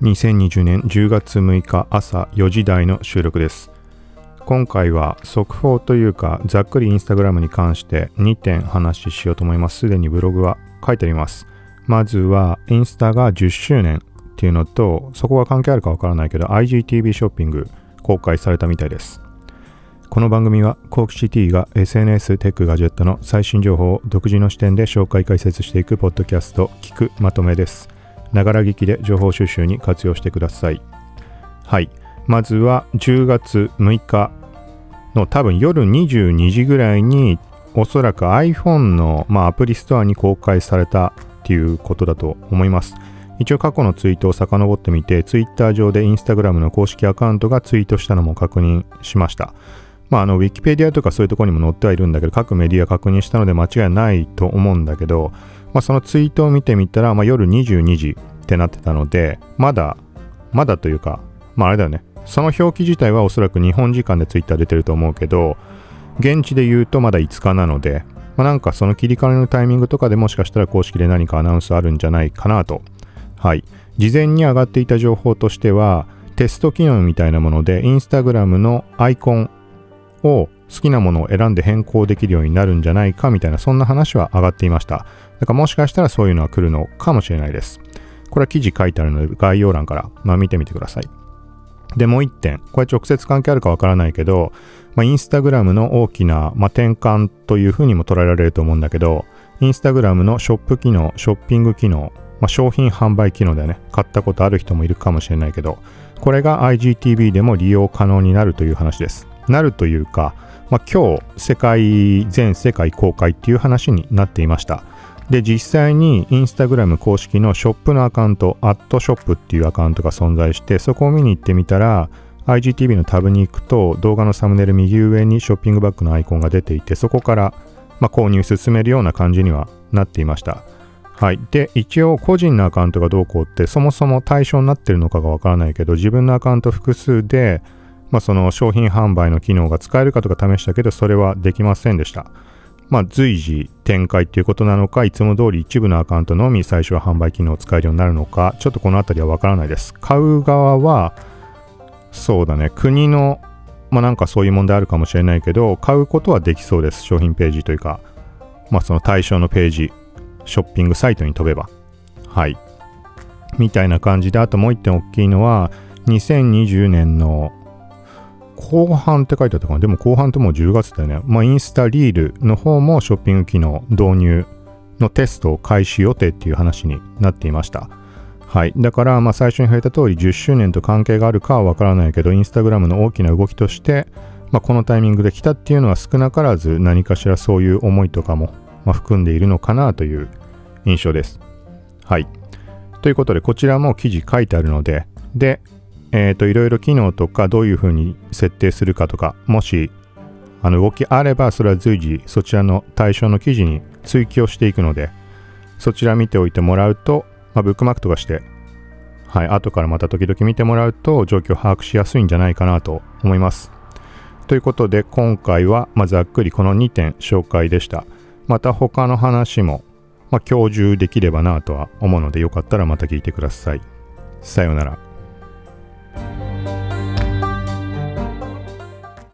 2020年10月6日朝4時台の収録です。今回は速報というかざっくりインスタグラムに関して2点話ししようと思います。すでにブログは書いてあります。まずはインスタが10周年っていうのとそこが関係あるかわからないけど IGTV ショッピング公開されたみたいです。この番組はコークシティが SNS テックガジェットの最新情報を独自の視点で紹介解説していくポッドキャスト聞くまとめです。ながら聞きで情報収集に活用してください。はい。まずは10月6日の多分夜22時ぐらいにおそらく iPhone の、まあ、アプリストアに公開されたっていうことだと思います。一応過去のツイートを遡ってみて Twitter 上で Instagram の公式アカウントがツイートしたのも確認しました。まあ、あの、ウィキペディアとかそういうところにも載ってはいるんだけど、各メディア確認したので間違いないと思うんだけど、まあ、そのツイートを見てみたら、まあ、夜22時ってなってたので、まだ、まだというか、まあ、あれだよね。その表記自体はおそらく日本時間でツイッター出てると思うけど、現地で言うとまだ5日なので、まあ、なんかその切り替えのタイミングとかでもしかしたら公式で何かアナウンスあるんじゃないかなと。はい。事前に上がっていた情報としては、テスト機能みたいなもので、インスタグラムのアイコンを好きなものを選んで変更できるようになるんじゃないかみたいなそんな話は上がっていました。だからもしかしたらそういうのは来るのかもしれないです。これは記事書いてあるので概要欄から、まあ、見てみてください。で、もう一点。これ直接関係あるかわからないけど、まあ、インスタグラムの大きな、まあ、転換というふうにも捉えられると思うんだけど、インスタグラムのショップ機能、ショッピング機能、まあ、商品販売機能だよね。買ったことある人もいるかもしれないけど、これが IGTV でも利用可能になるという話です。なるというか、まあ、今日世界全世界公開っていう話になっていましたで実際にインスタグラム公式のショップのアカウントアットショップっていうアカウントが存在してそこを見に行ってみたら IGTV のタブに行くと動画のサムネイル右上にショッピングバッグのアイコンが出ていてそこから、まあ、購入進めるような感じにはなっていましたはい。で、一応個人のアカウントがどうこうってそもそも対象になってるのかがわからないけど自分のアカウント複数でまあ、その商品販売の機能が使えるかとか試したけど、それはできませんでした。まあ、随時展開っていうことなのか、いつも通り一部のアカウントのみ最初は販売機能を使えるようになるのか、ちょっとこのあたりはわからないです。買う側は、そうだね、国の、まあなんかそういう問題あるかもしれないけど、買うことはできそうです。商品ページというか、まあその対象のページ、ショッピングサイトに飛べば。はい。みたいな感じで、あともう一点大きいのは、2020年の後半って書いてあったかな。でも後半ってもう10月だよね。まあ、インスタリールの方もショッピング機能導入のテストを開始予定っていう話になっていました。はい。だから、まあ、最初に触れた通り10周年と関係があるかはわからないけど、インスタグラムの大きな動きとして、まあ、このタイミングで来たっていうのは少なからず何かしらそういう思いとかも、ま、含んでいるのかなという印象です。はい。ということで、こちらも記事書いてあるので、で、えっ、ー、と、いろいろ機能とかどういうふうに設定するかとか、もし、あの動きあれば、それは随時そちらの対象の記事に追記をしていくので、そちら見ておいてもらうと、まあ、ブックマークとかして、はい、後からまた時々見てもらうと状況を把握しやすいんじゃないかなと思います。ということで、今回は、まあ、ざっくりこの2点紹介でした。また他の話も、まあ、共有できればなとは思うので、よかったらまた聞いてください。さようなら。